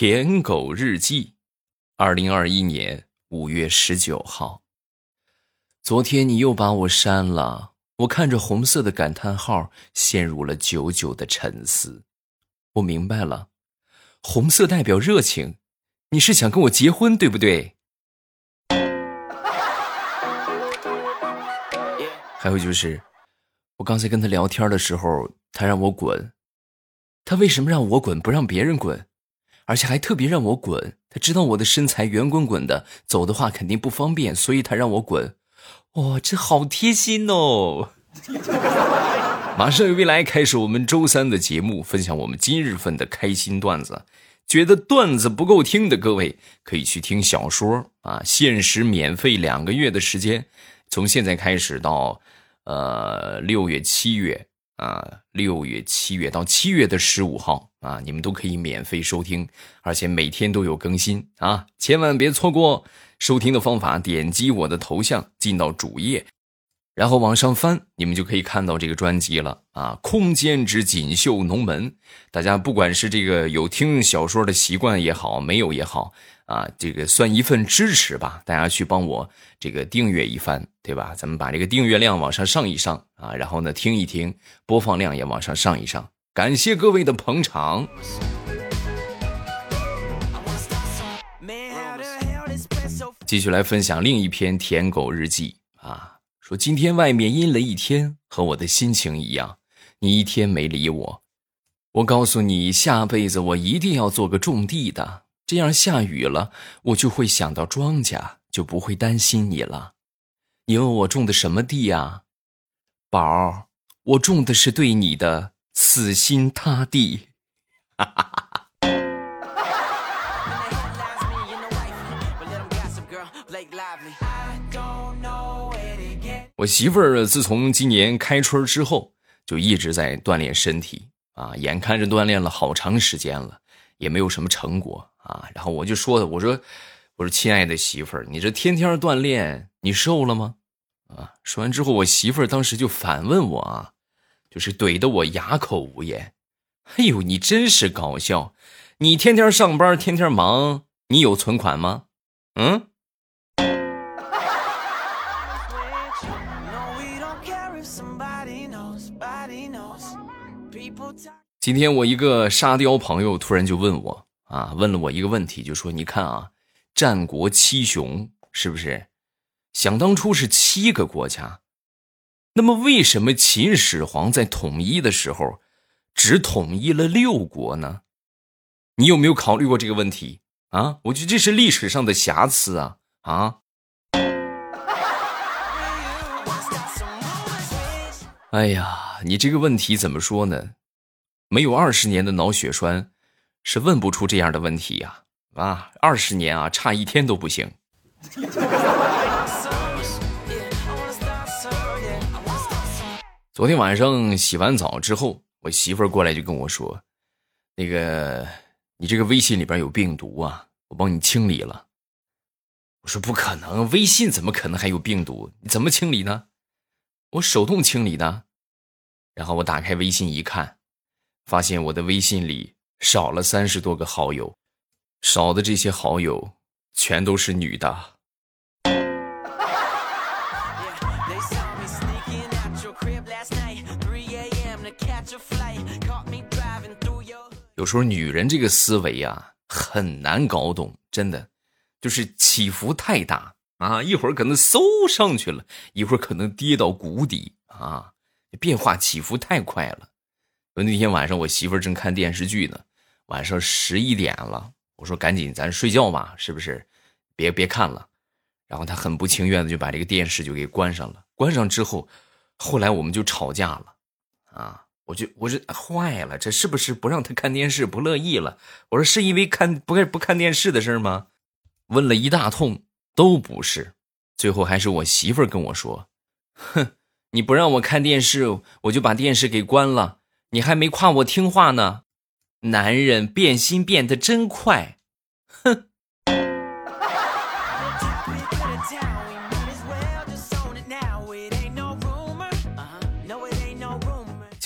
舔狗日记，二零二一年五月十九号。昨天你又把我删了，我看着红色的感叹号，陷入了久久的沉思。我明白了，红色代表热情，你是想跟我结婚，对不对？还有就是，我刚才跟他聊天的时候，他让我滚，他为什么让我滚，不让别人滚？而且还特别让我滚，他知道我的身材圆滚滚的，走的话肯定不方便，所以他让我滚。哇，这好贴心哦！马上有未来开始我们周三的节目，分享我们今日份的开心段子。觉得段子不够听的各位，可以去听小说啊，限时免费两个月的时间，从现在开始到呃六月七月。啊，六月、七月到七月的十五号啊，你们都可以免费收听，而且每天都有更新啊，千万别错过。收听的方法，点击我的头像进到主页，然后往上翻，你们就可以看到这个专辑了啊。空间之锦绣龙门，大家不管是这个有听小说的习惯也好，没有也好。啊，这个算一份支持吧，大家去帮我这个订阅一番，对吧？咱们把这个订阅量往上上一上啊，然后呢，听一听，播放量也往上上一上，感谢各位的捧场。继续来分享另一篇舔狗日记啊，说今天外面阴了一天，和我的心情一样，你一天没理我，我告诉你，下辈子我一定要做个种地的。这样下雨了，我就会想到庄稼，就不会担心你了。你问我种的什么地呀，宝儿？我种的是对你的死心塌地。我媳妇儿自从今年开春之后，就一直在锻炼身体啊，眼看着锻炼了好长时间了，也没有什么成果。啊，然后我就说的，我说，我说，亲爱的媳妇儿，你这天天锻炼，你瘦了吗？啊，说完之后，我媳妇儿当时就反问我啊，就是怼得我哑口无言。哎呦，你真是搞笑！你天天上班，天天忙，你有存款吗？嗯？今天我一个沙雕朋友突然就问我。啊，问了我一个问题，就说：“你看啊，战国七雄是不是？想当初是七个国家，那么为什么秦始皇在统一的时候只统一了六国呢？你有没有考虑过这个问题啊？我觉得这是历史上的瑕疵啊！啊！哎呀，你这个问题怎么说呢？没有二十年的脑血栓。”是问不出这样的问题呀！啊，二十年啊，差一天都不行。昨天晚上洗完澡之后，我媳妇儿过来就跟我说：“那个，你这个微信里边有病毒啊，我帮你清理了。”我说：“不可能，微信怎么可能还有病毒？你怎么清理呢？”我手动清理的。然后我打开微信一看，发现我的微信里。少了三十多个好友，少的这些好友全都是女的。有时候女人这个思维啊很难搞懂，真的，就是起伏太大啊！一会儿可能嗖上去了，一会儿可能跌到谷底啊，变化起伏太快了。那天晚上我媳妇正看电视剧呢。晚上十一点了，我说赶紧咱睡觉吧，是不是？别别看了。然后她很不情愿的就把这个电视就给关上了。关上之后，后来我们就吵架了，啊，我就我这坏了，这是不是不让他看电视不乐意了？我说是因为看不看不看电视的事吗？问了一大通都不是，最后还是我媳妇儿跟我说：“哼，你不让我看电视，我就把电视给关了。你还没夸我听话呢。”男人变心变得真快，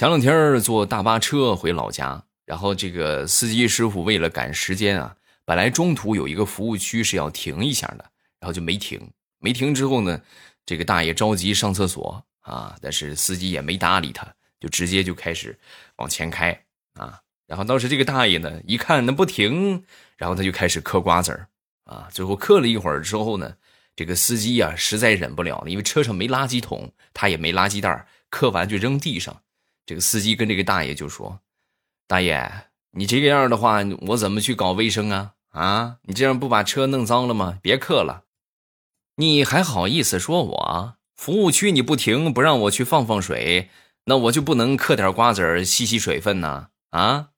前两天坐大巴车回老家，然后这个司机师傅为了赶时间啊，本来中途有一个服务区是要停一下的，然后就没停。没停之后呢，这个大爷着急上厕所啊，但是司机也没搭理他，就直接就开始往前开啊。然后当时这个大爷呢，一看那不停，然后他就开始嗑瓜子儿啊。最后嗑了一会儿之后呢，这个司机呀实在忍不了了，因为车上没垃圾桶，他也没垃圾袋，嗑完就扔地上。这个司机跟这个大爷就说：“大爷，你这个样的话，我怎么去搞卫生啊？啊，你这样不把车弄脏了吗？别嗑了，你还好意思说我？服务区你不停，不让我去放放水，那我就不能嗑点瓜子吸吸水分呢？啊？”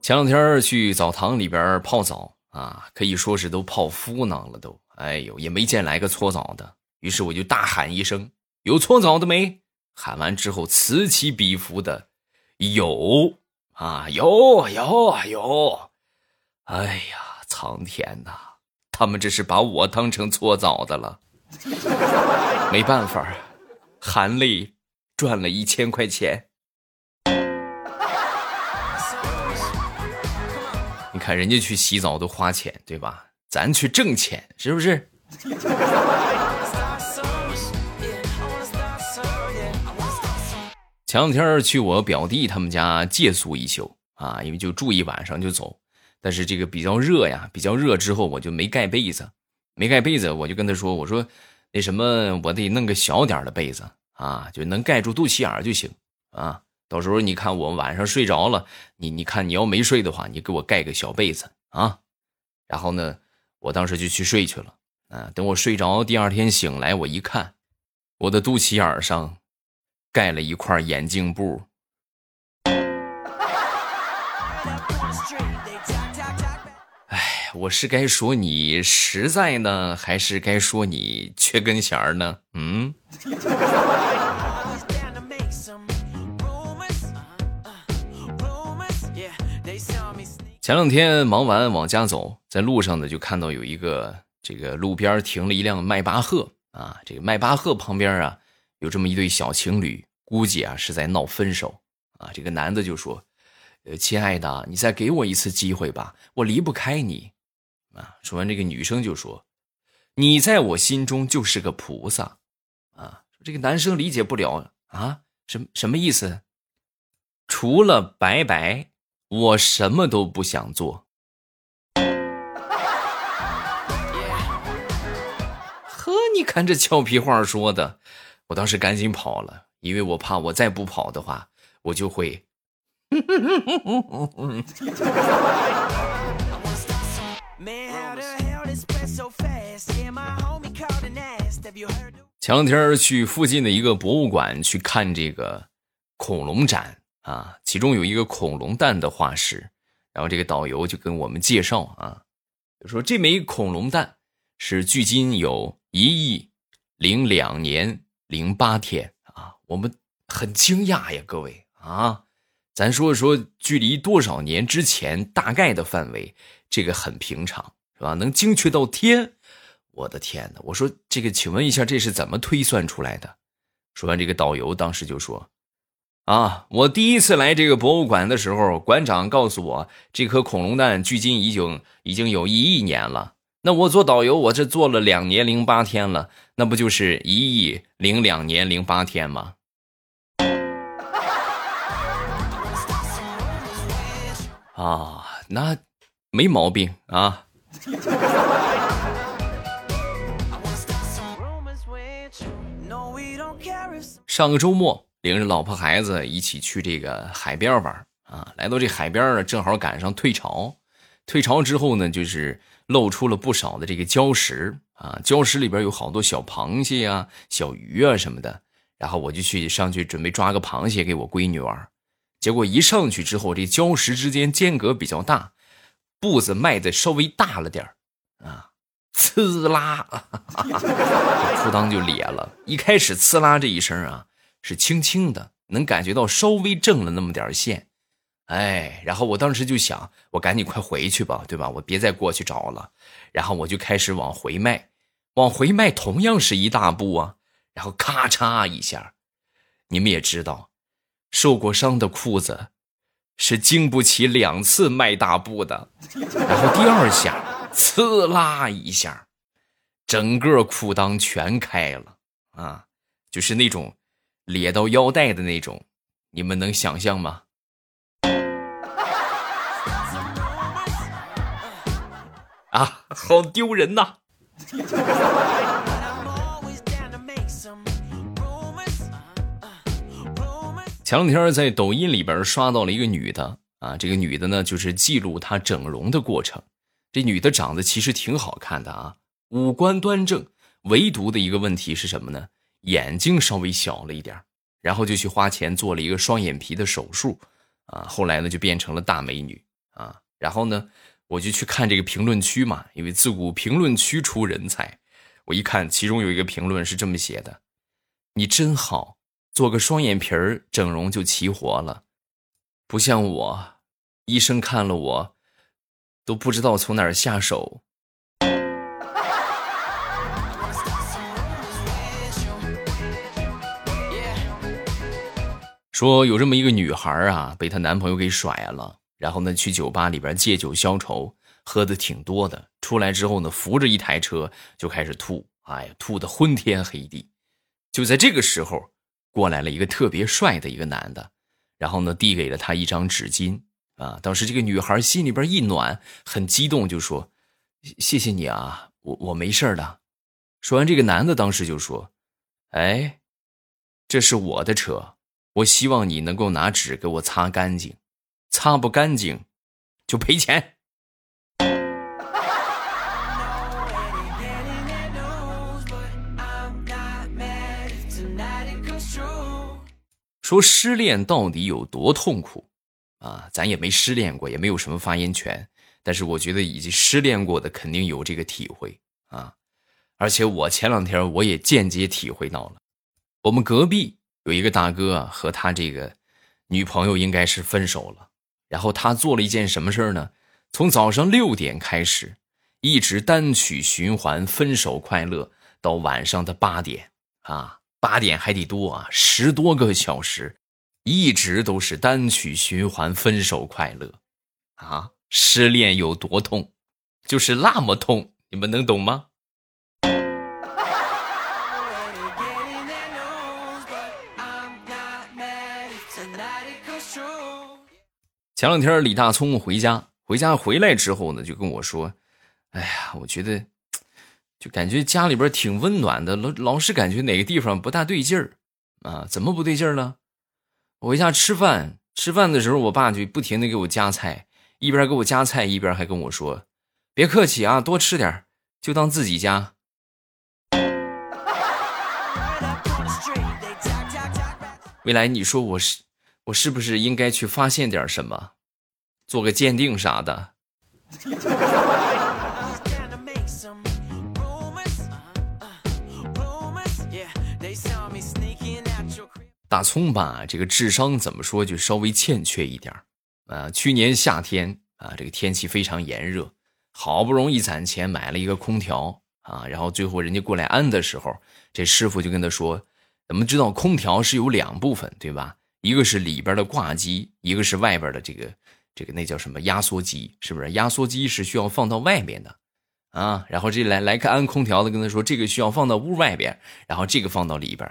前两天去澡堂里边泡澡。啊，可以说是都泡敷囊了，都，哎呦，也没见来个搓澡的。于是我就大喊一声：“有搓澡的没？”喊完之后，此起彼伏的，有啊，有有啊有。哎呀，苍天呐，他们这是把我当成搓澡的了。没办法，含泪赚了一千块钱。看人家去洗澡都花钱，对吧？咱去挣钱，是不是？前两天去我表弟他们家借宿一宿啊，因为就住一晚上就走。但是这个比较热呀，比较热之后我就没盖被子，没盖被子，我就跟他说：“我说那什么，我得弄个小点的被子啊，就能盖住肚脐眼就行啊。”到时候你看我晚上睡着了，你你看你要没睡的话，你给我盖个小被子啊。然后呢，我当时就去睡去了。啊，等我睡着，第二天醒来，我一看，我的肚脐眼上盖了一块眼镜布。哎，我是该说你实在呢，还是该说你缺根弦呢？嗯。前两天忙完往家走，在路上呢就看到有一个这个路边停了一辆迈巴赫啊，这个迈巴赫旁边啊有这么一对小情侣，估计啊是在闹分手啊。这个男的就说：“呃，亲爱的，你再给我一次机会吧，我离不开你。”啊，说完这个女生就说：“你在我心中就是个菩萨。”啊，这个男生理解不了啊，什么什么意思？除了拜拜。我什么都不想做。呵，你看这俏皮话说的，我当时赶紧跑了，因为我怕我再不跑的话，我就会。前两天去附近的一个博物馆去看这个恐龙展。啊，其中有一个恐龙蛋的化石，然后这个导游就跟我们介绍啊，就说这枚恐龙蛋是距今有一亿零两年零八天啊，我们很惊讶呀，各位啊，咱说说距离多少年之前大概的范围，这个很平常是吧？能精确到天，我的天哪！我说这个，请问一下，这是怎么推算出来的？说完，这个导游当时就说。啊！我第一次来这个博物馆的时候，馆长告诉我，这颗恐龙蛋距今已经已经有一亿年了。那我做导游，我这做了两年零八天了，那不就是一亿零两年零八天吗？啊，那没毛病啊。上个周末。领着老婆孩子一起去这个海边玩啊，来到这海边呢，正好赶上退潮。退潮之后呢，就是露出了不少的这个礁石啊，礁石里边有好多小螃蟹啊、小鱼啊什么的。然后我就去上去准备抓个螃蟹给我闺女玩，结果一上去之后，这礁石之间间隔比较大，步子迈的稍微大了点啊，呲啦，裤裆就裂了。一开始呲啦这一声啊。是轻轻的，能感觉到稍微正了那么点线，哎，然后我当时就想，我赶紧快回去吧，对吧？我别再过去找了。然后我就开始往回迈，往回迈，同样是一大步啊。然后咔嚓一下，你们也知道，受过伤的裤子是经不起两次迈大步的。然后第二下，呲啦一下，整个裤裆全开了啊，就是那种咧到腰带的那种，你们能想象吗？啊，好丢人呐！前两天在抖音里边刷到了一个女的啊，这个女的呢就是记录她整容的过程。这女的长得其实挺好看的啊，五官端正，唯独的一个问题是什么呢？眼睛稍微小了一点然后就去花钱做了一个双眼皮的手术啊，后来呢就变成了大美女啊，然后呢。我就去看这个评论区嘛，因为自古评论区出人才。我一看，其中有一个评论是这么写的：“你真好，做个双眼皮儿整容就齐活了，不像我，医生看了我都不知道从哪儿下手。”说有这么一个女孩啊，被她男朋友给甩了。然后呢，去酒吧里边借酒消愁，喝的挺多的。出来之后呢，扶着一台车就开始吐，哎呀，吐的昏天黑地。就在这个时候，过来了一个特别帅的一个男的，然后呢，递给了他一张纸巾啊。当时这个女孩心里边一暖，很激动，就说：“谢谢你啊，我我没事的。”说完，这个男的当时就说：“哎，这是我的车，我希望你能够拿纸给我擦干净。”擦不干净，就赔钱。说失恋到底有多痛苦啊？咱也没失恋过，也没有什么发言权。但是我觉得，已经失恋过的肯定有这个体会啊。而且我前两天我也间接体会到了。我们隔壁有一个大哥和他这个女朋友应该是分手了。然后他做了一件什么事儿呢？从早上六点开始，一直单曲循环《分手快乐》到晚上的八点啊，八点还得多啊，十多个小时，一直都是单曲循环《分手快乐》啊。失恋有多痛，就是那么痛，你们能懂吗？前两天李大聪回家，回家回来之后呢，就跟我说：“哎呀，我觉得，就感觉家里边挺温暖的，老老是感觉哪个地方不大对劲儿啊？怎么不对劲儿呢？我回家吃饭，吃饭的时候，我爸就不停的给我夹菜，一边给我夹菜，一边还跟我说：别客气啊，多吃点就当自己家。未来，你说我是？”我是不是应该去发现点什么，做个鉴定啥的？大葱吧，这个智商怎么说就稍微欠缺一点啊。去年夏天啊，这个天气非常炎热，好不容易攒钱买了一个空调啊，然后最后人家过来安的时候，这师傅就跟他说：“咱们知道空调是有两部分，对吧？”一个是里边的挂机，一个是外边的这个这个那叫什么压缩机，是不是？压缩机是需要放到外面的，啊，然后这来来个安空调的跟他说，这个需要放到屋外边，然后这个放到里边。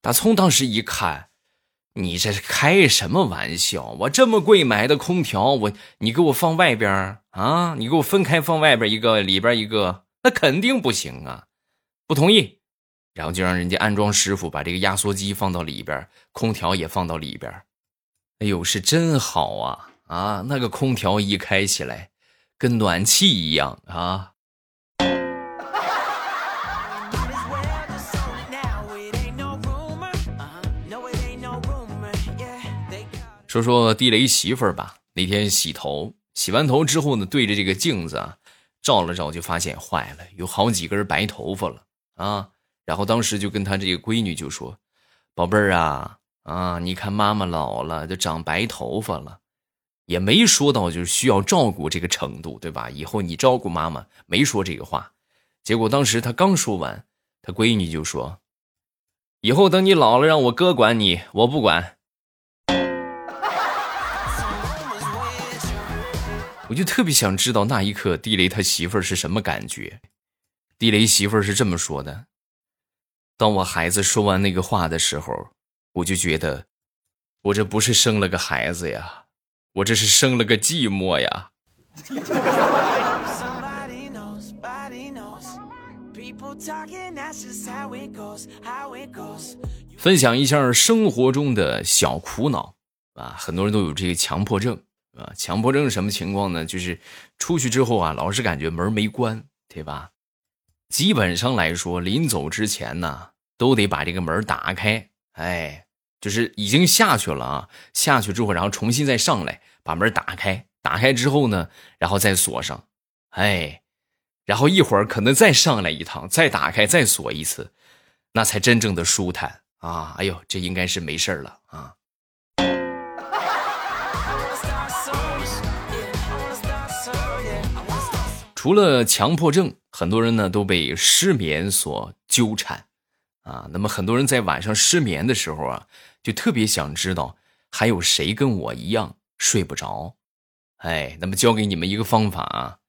大葱当时一看，你这是开什么玩笑？我这么贵买的空调，我你给我放外边啊？你给我分开放外边一个，里边一个，那肯定不行啊！不同意。然后就让人家安装师傅把这个压缩机放到里边，空调也放到里边。哎呦，是真好啊！啊，那个空调一开起来，跟暖气一样啊。说说地雷媳妇儿吧。那天洗头，洗完头之后呢，对着这个镜子啊，照了照，就发现坏了，有好几根白头发了啊。然后当时就跟他这个闺女就说：“宝贝儿啊啊，你看妈妈老了，就长白头发了，也没说到就是需要照顾这个程度，对吧？以后你照顾妈妈，没说这个话。结果当时他刚说完，他闺女就说：‘以后等你老了，让我哥管你，我不管。我就特别想知道那一刻地雷他媳妇儿是什么感觉。地雷媳妇儿是这么说的：“当我孩子说完那个话的时候，我就觉得，我这不是生了个孩子呀，我这是生了个寂寞呀。”分享一下生活中的小苦恼啊，很多人都有这个强迫症。啊，强迫症是什么情况呢？就是出去之后啊，老是感觉门没关，对吧？基本上来说，临走之前呢，都得把这个门打开。哎，就是已经下去了啊，下去之后，然后重新再上来，把门打开。打开之后呢，然后再锁上。哎，然后一会儿可能再上来一趟，再打开，再锁一次，那才真正的舒坦啊！哎呦，这应该是没事了啊。除了强迫症，很多人呢都被失眠所纠缠，啊，那么很多人在晚上失眠的时候啊，就特别想知道还有谁跟我一样睡不着，哎，那么教给你们一个方法啊，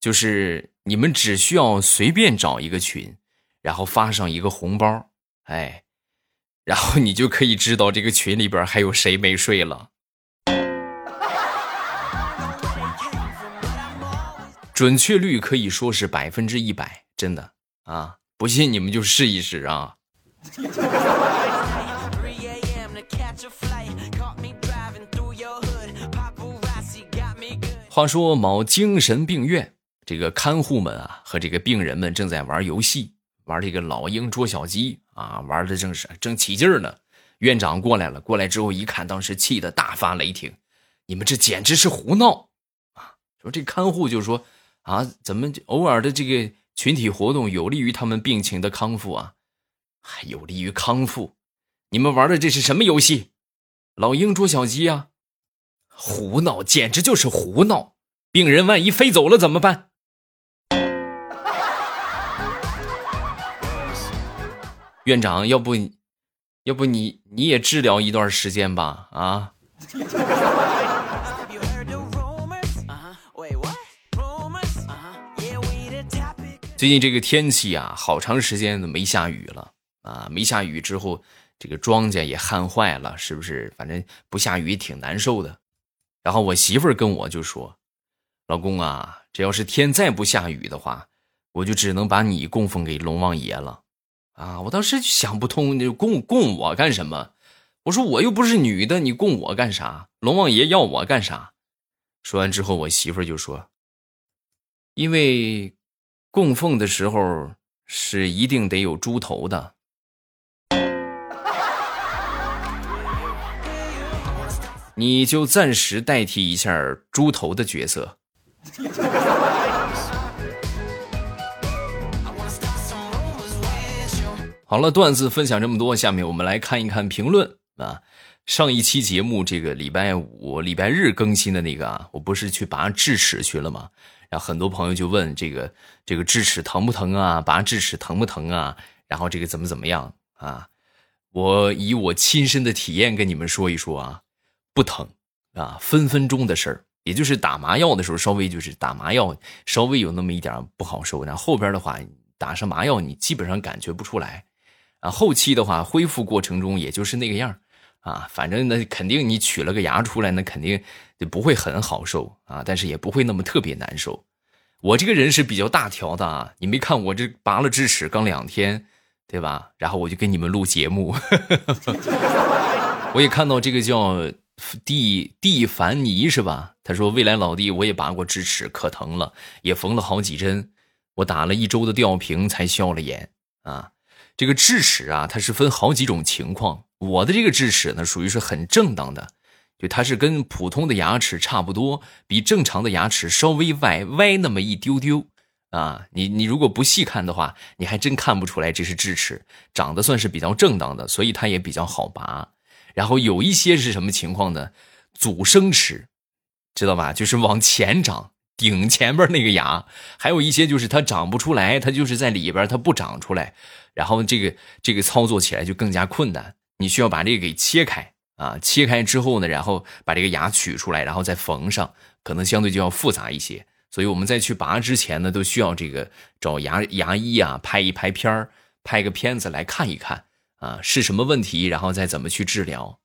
就是你们只需要随便找一个群，然后发上一个红包，哎，然后你就可以知道这个群里边还有谁没睡了。准确率可以说是百分之一百，真的啊！不信你们就试一试啊！话说某精神病院，这个看护们啊和这个病人们正在玩游戏，玩这个老鹰捉小鸡啊，玩的正是正起劲儿呢。院长过来了，过来之后一看，当时气得大发雷霆：“你们这简直是胡闹啊！”说这看护就说。啊，怎么偶尔的这个群体活动有利于他们病情的康复啊？还有利于康复？你们玩的这是什么游戏？老鹰捉小鸡啊？胡闹，简直就是胡闹！病人万一飞走了怎么办？院长，要不，要不你你也治疗一段时间吧？啊？最近这个天气啊，好长时间都没下雨了啊！没下雨之后，这个庄稼也旱坏了，是不是？反正不下雨挺难受的。然后我媳妇儿跟我就说：“老公啊，这要是天再不下雨的话，我就只能把你供奉给龙王爷了。”啊！我当时就想不通，你供供我干什么？我说我又不是女的，你供我干啥？龙王爷要我干啥？说完之后，我媳妇儿就说：“因为。”供奉的时候是一定得有猪头的，你就暂时代替一下猪头的角色。好了，段子分享这么多，下面我们来看一看评论啊。上一期节目这个礼拜五、礼拜日更新的那个啊，我不是去拔智齿去了吗？然后很多朋友就问这个这个智齿疼不疼啊？拔智齿疼不疼啊？然后这个怎么怎么样啊？我以我亲身的体验跟你们说一说啊，不疼啊，分分钟的事儿。也就是打麻药的时候稍微就是打麻药稍微有那么一点不好受，然后后边的话打上麻药你基本上感觉不出来，啊，后期的话恢复过程中也就是那个样啊，反正那肯定你取了个牙出来，那肯定就不会很好受啊，但是也不会那么特别难受。我这个人是比较大条的啊，你没看我这拔了智齿刚两天，对吧？然后我就给你们录节目。我也看到这个叫蒂蒂凡尼是吧？他说未来老弟，我也拔过智齿，可疼了，也缝了好几针，我打了一周的吊瓶才消了炎啊。这个智齿啊，它是分好几种情况。我的这个智齿呢，属于是很正当的，就它是跟普通的牙齿差不多，比正常的牙齿稍微歪歪那么一丢丢啊。你你如果不细看的话，你还真看不出来这是智齿，长得算是比较正当的，所以它也比较好拔。然后有一些是什么情况呢？阻生齿，知道吧？就是往前长，顶前边那个牙，还有一些就是它长不出来，它就是在里边它不长出来，然后这个这个操作起来就更加困难。你需要把这个给切开啊，切开之后呢，然后把这个牙取出来，然后再缝上，可能相对就要复杂一些。所以我们在去拔之前呢，都需要这个找牙牙医啊拍一拍片儿，拍个片子来看一看啊是什么问题，然后再怎么去治疗。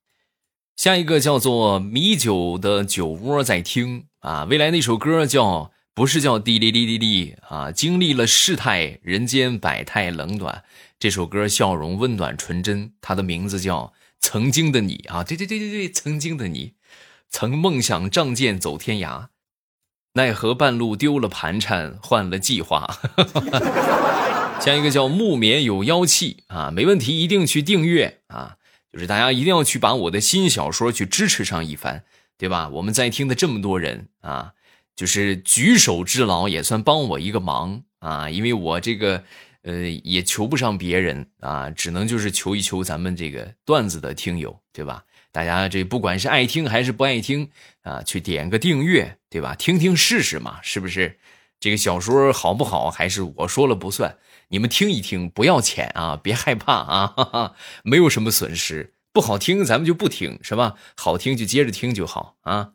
下一个叫做米酒的酒窝在听啊，未来那首歌叫不是叫滴哩哩哩哩啊，经历了世态人间百态冷暖，这首歌笑容温暖纯真，它的名字叫曾经的你啊，对对对对对，曾经的你，曾梦想仗剑走天涯，奈何半路丢了盘缠换了计划。下一个叫木棉有妖气啊，没问题，一定去订阅啊。就是大家一定要去把我的新小说去支持上一番，对吧？我们在听的这么多人啊，就是举手之劳也算帮我一个忙啊，因为我这个呃也求不上别人啊，只能就是求一求咱们这个段子的听友，对吧？大家这不管是爱听还是不爱听啊，去点个订阅，对吧？听听试试嘛，是不是？这个小说好不好还是我说了不算。你们听一听，不要钱啊，别害怕啊，哈哈，没有什么损失。不好听，咱们就不听，是吧？好听就接着听就好啊。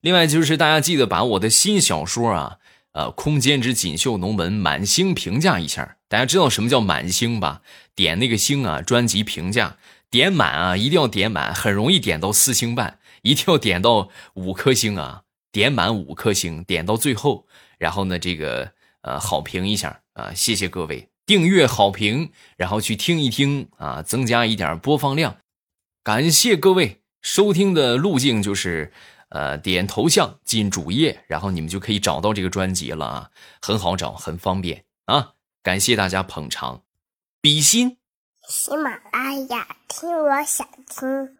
另外就是大家记得把我的新小说啊，呃，《空间之锦绣龙门》满星评价一下。大家知道什么叫满星吧？点那个星啊，专辑评价点满啊，一定要点满，很容易点到四星半，一定要点到五颗星啊，点满五颗星，点到最后，然后呢，这个呃，好评一下啊，谢谢各位。订阅好评，然后去听一听啊，增加一点播放量。感谢各位收听的路径就是，呃，点头像进主页，然后你们就可以找到这个专辑了啊，很好找，很方便啊。感谢大家捧场，比心。喜马拉雅听，我想听。